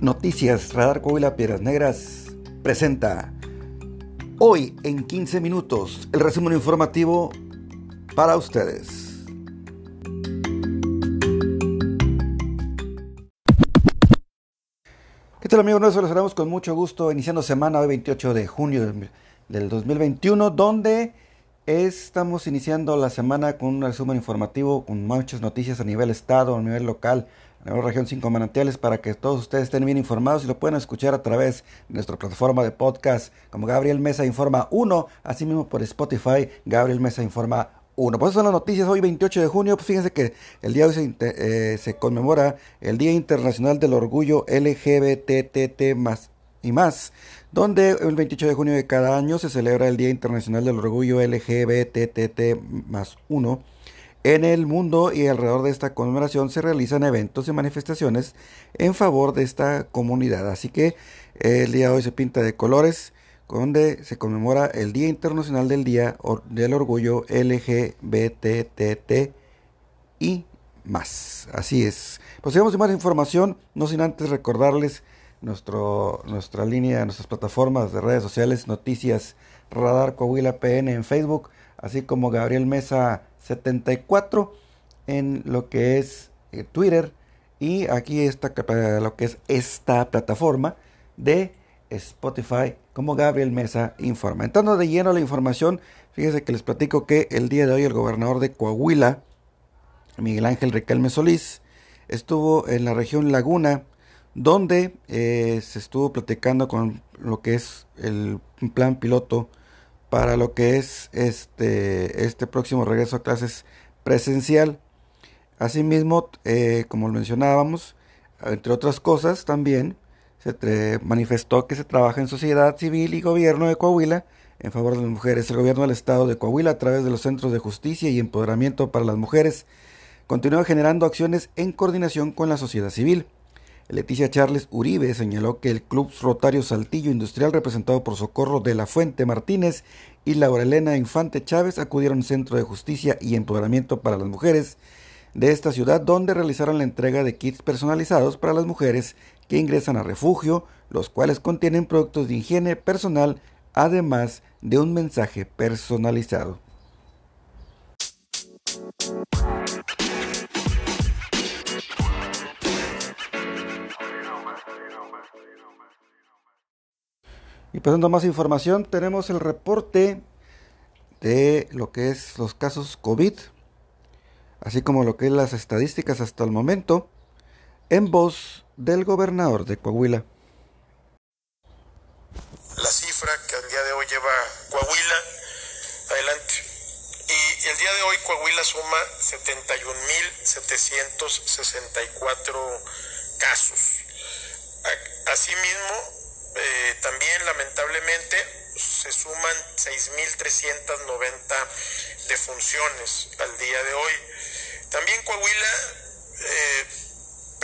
Noticias Radar Coahuila Piedras Negras presenta hoy en 15 minutos el resumen informativo para ustedes. ¿Qué tal amigos? Nos saludamos con mucho gusto iniciando semana hoy 28 de junio del 2021 donde estamos iniciando la semana con un resumen informativo con muchas noticias a nivel estado, a nivel local, la región 5 manantiales para que todos ustedes estén bien informados y lo puedan escuchar a través de nuestra plataforma de podcast como Gabriel Mesa Informa 1, así mismo por Spotify, Gabriel Mesa Informa 1. Pues son las noticias hoy 28 de junio, pues fíjense que el día de hoy se, eh, conmemora el Día Internacional del Orgullo LGBTT más y más, donde el 28 de junio de cada año se celebra el Día Internacional del Orgullo LGBTT más 1 en el mundo y alrededor de esta conmemoración se realizan eventos y manifestaciones en favor de esta comunidad. Así que el día de hoy se pinta de colores, donde se conmemora el Día Internacional del Día del Orgullo LGBTT y más. Así es. Pues sigamos más información, no sin antes recordarles nuestro, nuestra línea, nuestras plataformas de redes sociales, noticias Radar Coahuila PN en Facebook, así como Gabriel Mesa 74 en lo que es eh, Twitter y aquí está lo que es esta plataforma de Spotify como Gabriel Mesa informa. Entrando de lleno la información, fíjense que les platico que el día de hoy el gobernador de Coahuila, Miguel Ángel Riquelme Solís, estuvo en la región Laguna, donde eh, se estuvo platicando con lo que es el plan piloto para lo que es este, este próximo regreso a clases presencial. Asimismo, eh, como mencionábamos, entre otras cosas también se manifestó que se trabaja en sociedad civil y gobierno de Coahuila en favor de las mujeres. El gobierno del estado de Coahuila, a través de los centros de justicia y empoderamiento para las mujeres, continúa generando acciones en coordinación con la sociedad civil. Leticia Charles Uribe señaló que el Club Rotario Saltillo Industrial, representado por Socorro de la Fuente Martínez y Laura Elena Infante Chávez, acudieron al Centro de Justicia y Empoderamiento para las Mujeres de esta ciudad, donde realizaron la entrega de kits personalizados para las mujeres que ingresan a refugio, los cuales contienen productos de higiene personal, además de un mensaje personalizado. Y pasando más información, tenemos el reporte de lo que es los casos COVID, así como lo que es las estadísticas hasta el momento, en voz del gobernador de Coahuila. La cifra que al día de hoy lleva Coahuila, adelante. Y el día de hoy Coahuila suma 71.764 casos. Asimismo, eh, también lamentablemente se suman 6.390 defunciones al día de hoy. También Coahuila eh,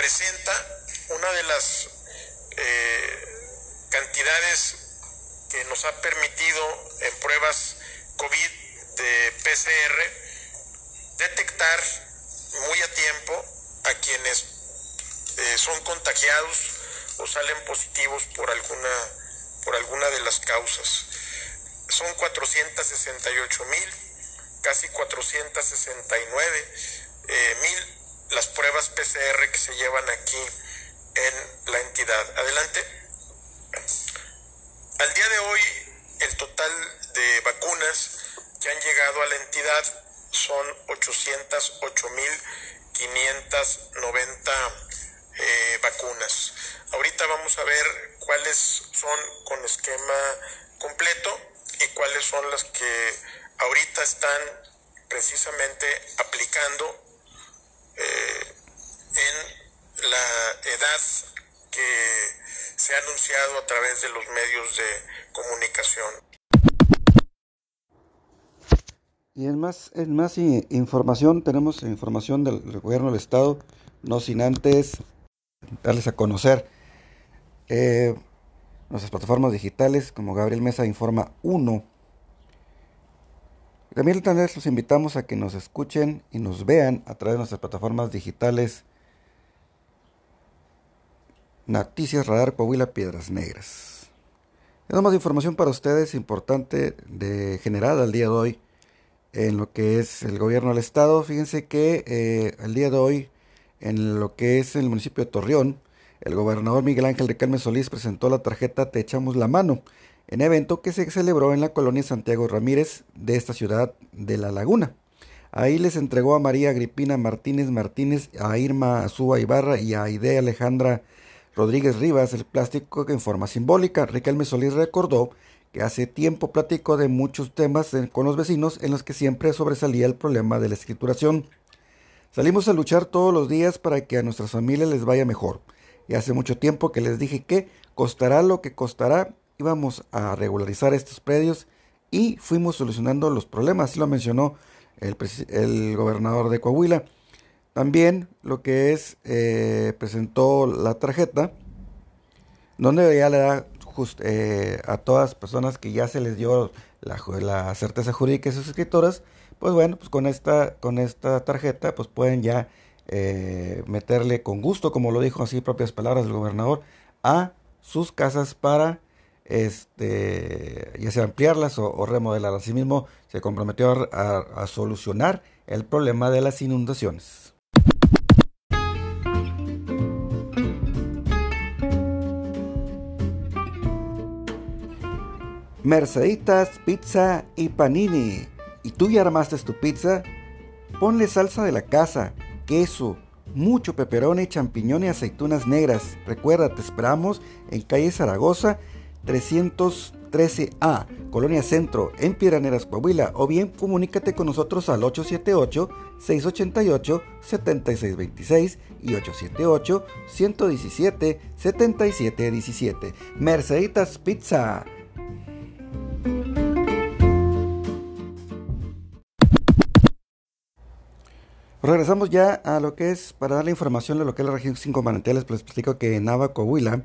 presenta una de las eh, cantidades que nos ha permitido en pruebas COVID de PCR detectar muy a tiempo a quienes son contagiados o salen positivos por alguna, por alguna de las causas. Son 468 mil, casi 469 eh, mil las pruebas PCR que se llevan aquí en la entidad. Adelante. Al día de hoy, el total de vacunas que han llegado a la entidad son 808 mil 590 eh, vacunas. Ahorita vamos a ver cuáles son con esquema completo y cuáles son las que ahorita están precisamente aplicando eh, en la edad que se ha anunciado a través de los medios de comunicación. Y en más, en más información, tenemos información del gobierno del estado, no sin antes darles a conocer eh, nuestras plataformas digitales como Gabriel Mesa Informa 1. También vez los invitamos a que nos escuchen y nos vean a través de nuestras plataformas digitales Noticias Radar Coahuila Piedras Negras. Tenemos más información para ustedes importante de generada al día de hoy en lo que es el gobierno del estado. Fíjense que eh, el día de hoy en lo que es el municipio de Torreón, el gobernador Miguel Ángel de Carmen Solís presentó la tarjeta Te echamos la mano, en evento que se celebró en la colonia Santiago Ramírez de esta ciudad de La Laguna. Ahí les entregó a María Agripina Martínez Martínez, a Irma Azúa Ibarra y a Idea Alejandra Rodríguez Rivas el plástico en forma simbólica. Riquelme Solís recordó que hace tiempo platicó de muchos temas con los vecinos en los que siempre sobresalía el problema de la escrituración. Salimos a luchar todos los días para que a nuestras familias les vaya mejor. Y hace mucho tiempo que les dije que costará lo que costará, íbamos a regularizar estos predios y fuimos solucionando los problemas, lo mencionó el, el gobernador de Coahuila. También lo que es, eh, presentó la tarjeta, donde ya le da eh, a todas las personas que ya se les dio la, certeza jurídica de sus escritoras, pues bueno, pues con esta, con esta tarjeta, pues pueden ya eh, meterle con gusto, como lo dijo así propias palabras del gobernador, a sus casas para este, ya sea ampliarlas o, remodelarlas. Asimismo, se comprometió a solucionar el problema de las inundaciones. Merceditas, pizza y panini. ¿Y tú ya armaste tu pizza? Ponle salsa de la casa, queso, mucho peperón y champiñón y aceitunas negras. Recuerda, te esperamos en calle Zaragoza 313A, Colonia Centro, en Piedras Coahuila. O bien comunícate con nosotros al 878-688-7626 y 878-117-7717. Merceditas Pizza. Regresamos ya a lo que es, para dar la información de lo que es la región 5 manantiales, pues les platico que en Nava, Coahuila,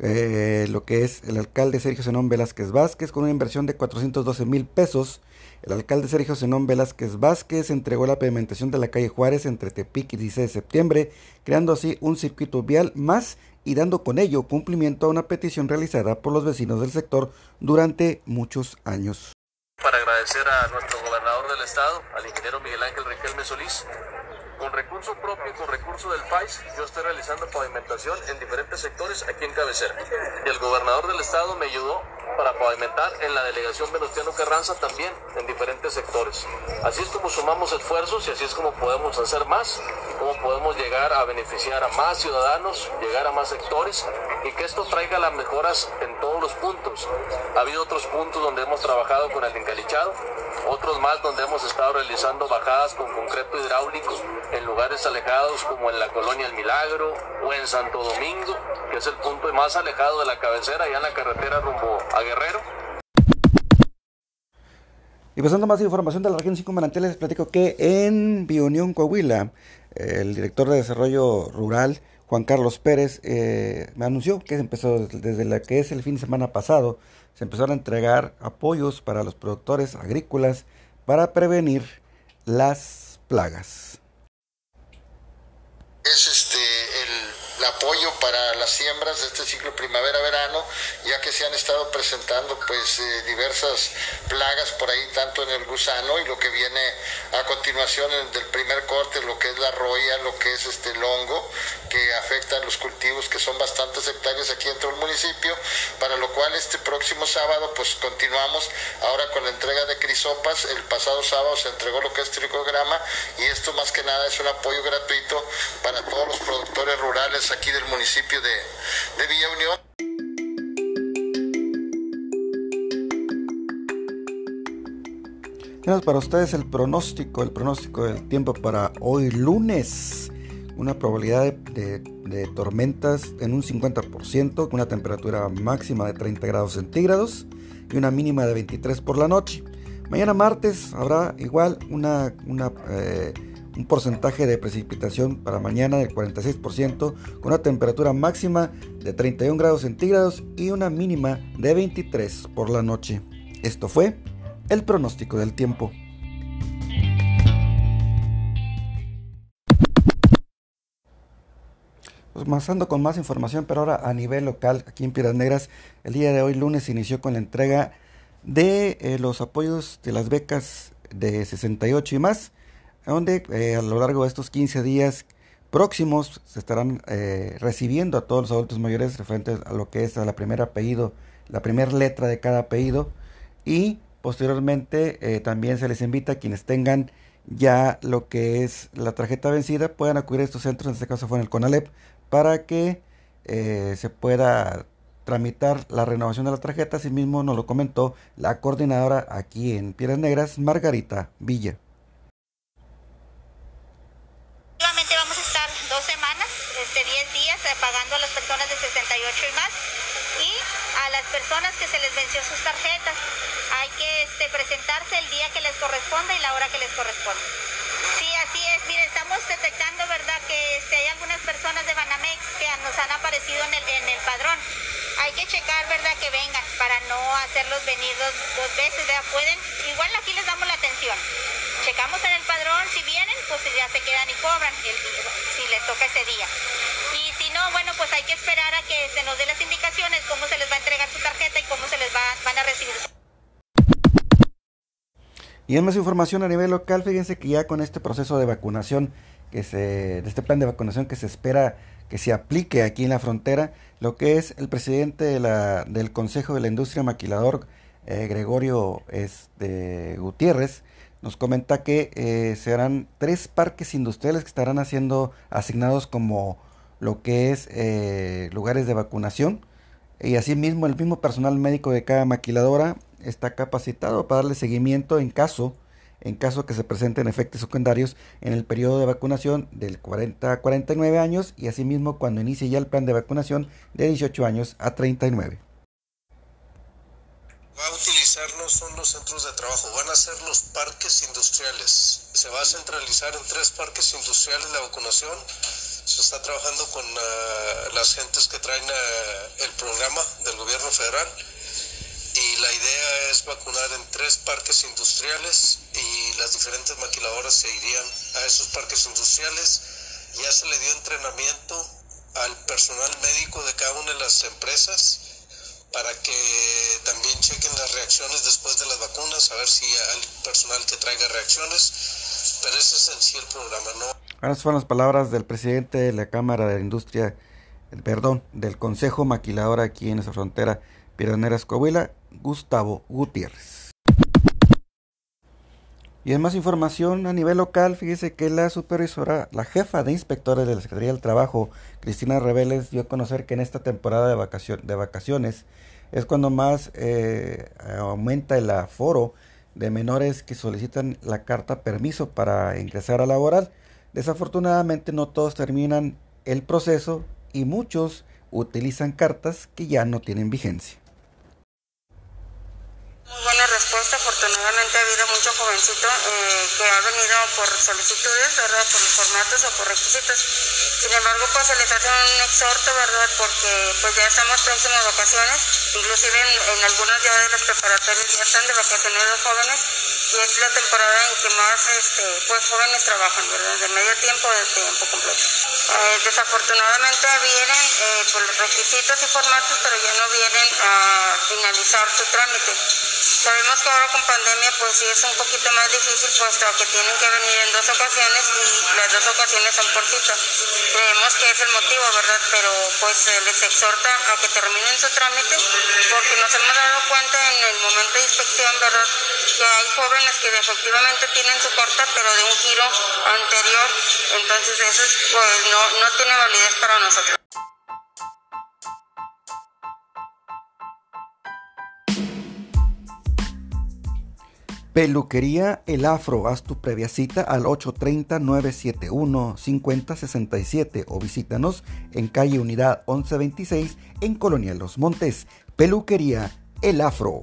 eh, lo que es el alcalde Sergio Zenón Velázquez Vázquez, con una inversión de 412 mil pesos, el alcalde Sergio Zenón Velázquez Vázquez entregó la pavimentación de la calle Juárez entre Tepic y 16 de septiembre, creando así un circuito vial más y dando con ello cumplimiento a una petición realizada por los vecinos del sector durante muchos años para agradecer a nuestro gobernador del estado, al ingeniero Miguel Ángel Riquelme Solís. Con recurso propio y con recurso del país, yo estoy realizando pavimentación en diferentes sectores aquí en Cabecera. Y el gobernador del estado me ayudó para pavimentar en la delegación Venustiano Carranza también en diferentes sectores. Así es como sumamos esfuerzos y así es como podemos hacer más, cómo podemos llegar a beneficiar a más ciudadanos, llegar a más sectores y que esto traiga las mejoras en todos los puntos. Ha habido otros puntos donde hemos trabajado con el encalichado, otros más donde hemos estado realizando bajadas con concreto hidráulico en lugares alejados como en la colonia El Milagro o en Santo Domingo, que es el punto más alejado de la cabecera, allá en la carretera rumbo a Guerrero. Y pasando más información de la región 5 Manantiales, les platico que en Bionión, Coahuila, el director de Desarrollo Rural, Juan Carlos Pérez, eh, me anunció que empezó desde la que es el fin de semana pasado, se empezaron a entregar apoyos para los productores agrícolas para prevenir las plagas. Es este el apoyo para las siembras de este ciclo primavera-verano, ya que se han estado presentando pues eh, diversas plagas por ahí, tanto en el gusano y lo que viene a continuación del primer corte, lo que es la roya, lo que es este el hongo, que afectan los cultivos que son bastantes hectáreas aquí dentro del municipio, para lo cual este próximo sábado pues continuamos ahora con la entrega de crisopas, el pasado sábado se entregó lo que es tricograma y esto más que nada es un apoyo gratuito para todos los productores rurales aquí del municipio de, Villa Unión. Tenemos para ustedes el pronóstico, el pronóstico del tiempo para hoy lunes. Una probabilidad de, de, tormentas en un 50%, con una temperatura máxima de 30 grados centígrados y una mínima de 23 por la noche. Mañana martes habrá igual una, una, eh, un porcentaje de precipitación para mañana del 46%, con una temperatura máxima de 31 grados centígrados y una mínima de 23 por la noche. Esto fue el pronóstico del tiempo. Pues ando con más información, pero ahora a nivel local, aquí en Piedras Negras, el día de hoy lunes se inició con la entrega de eh, los apoyos de las becas de 68 y más, donde eh, a lo largo de estos 15 días próximos se estarán eh, recibiendo a todos los adultos mayores referentes a lo que es a la primera apellido, la primera letra de cada apellido y posteriormente también se les invita a quienes tengan ya lo que es la tarjeta vencida puedan acudir a estos centros, en este caso fue en el CONALEP, para que eh, se pueda tramitar la renovación de la tarjeta. Asimismo nos lo comentó la coordinadora aquí en Piedras Negras, Margarita Villa. vamos a estar dos semanas, este, 10 días, eh, pagando a las personas de 68 y más y a las personas que se les venció sus tarjetas. Hay que este, presentarse el día que les corresponda y la hora que les corresponda. Sí, así es. Mire, estamos detectando, ¿verdad?, que este, hay algunas personas de Banamex que nos han aparecido en el, en el padrón. Hay que checar, ¿verdad?, que vengan para no hacerlos venir dos, veces, ¿verdad? Pueden, igual aquí les damos la atención. Checamos en el padrón, si vienen, pues ya se quedan y cobran si les toca ese día. No, bueno, pues hay que esperar a que se nos dé las indicaciones, cómo se les va a entregar su tarjeta y cómo se les va, van a recibir y en más información a nivel local, fíjense que ya con este proceso de vacunación, que se, de este plan de vacunación que se espera que se aplique aquí en la frontera, lo que es el presidente de la, del Consejo de la Industria Maquilador, eh, Gregorio este, Gutiérrez, nos comenta que eh, serán tres parques industriales que estarán haciendo asignados como lo que es eh, lugares de vacunación y asimismo el mismo personal médico de cada maquiladora está capacitado para darle seguimiento en caso en caso que se presenten efectos secundarios en el periodo de vacunación del 40 a 49 años y asimismo cuando inicie ya el plan de vacunación de 18 años a 39. Va a utilizar no son los centros de trabajo, van a ser los parques industriales. Se va a centralizar en tres parques industriales la vacunación. Se está trabajando con uh, las gentes que traen uh, el programa del gobierno federal y la idea es vacunar en tres parques industriales y las diferentes maquiladoras se irían a esos parques industriales. Ya se le dio entrenamiento al personal médico de cada una de las empresas para que también chequen las reacciones después de las vacunas, a ver si hay personal que traiga reacciones, pero ese es en sí el programa, ¿no? Esas fueron las palabras del presidente de la Cámara de Industria, perdón, del Consejo Maquilador aquí en esa frontera, Piraneras Coahuila, Gustavo Gutiérrez. Y en más información a nivel local, fíjese que la supervisora, la jefa de inspectores de la Secretaría del Trabajo, Cristina Reveles, dio a conocer que en esta temporada de, de vacaciones es cuando más eh, aumenta el aforo de menores que solicitan la carta permiso para ingresar a laboral. Desafortunadamente no todos terminan el proceso y muchos utilizan cartas que ya no tienen vigencia. Muy buena respuesta, afortunadamente ha habido mucho jovencito eh, que ha venido por solicitudes, ¿verdad? Por formatos o por requisitos. Sin embargo, pues se les hace un exhorto, ¿verdad? Porque pues ya estamos próximos a vacaciones, inclusive en, algunos ya de los preparatorios ya están de vacaciones los jóvenes y es la temporada en que más este, pues jóvenes trabajan, ¿verdad? De medio tiempo de tiempo completo. Eh, desafortunadamente vienen eh, por los requisitos y formatos, pero ya no vienen a finalizar su trámite. Sabemos que ahora con pandemia pues sí es un poquito más difícil puesto que tienen que venir en dos ocasiones y las dos ocasiones son por. Creemos que es el motivo, ¿verdad? Pero pues les exhorta a que terminen su trámite porque nos hemos dado cuenta en el momento de inspección, ¿verdad? Que hay jóvenes que efectivamente tienen su corta pero de un giro anterior. Entonces eso pues no, no tiene validez para nosotros. Peluquería El Afro, haz tu previa cita al 830-971-5067 o visítanos en calle Unidad 1126 en Colonia Los Montes. Peluquería El Afro.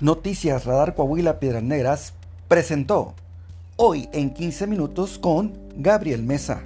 Noticias Radar Coahuila Piedras Negras presentó hoy en 15 minutos con Gabriel Mesa.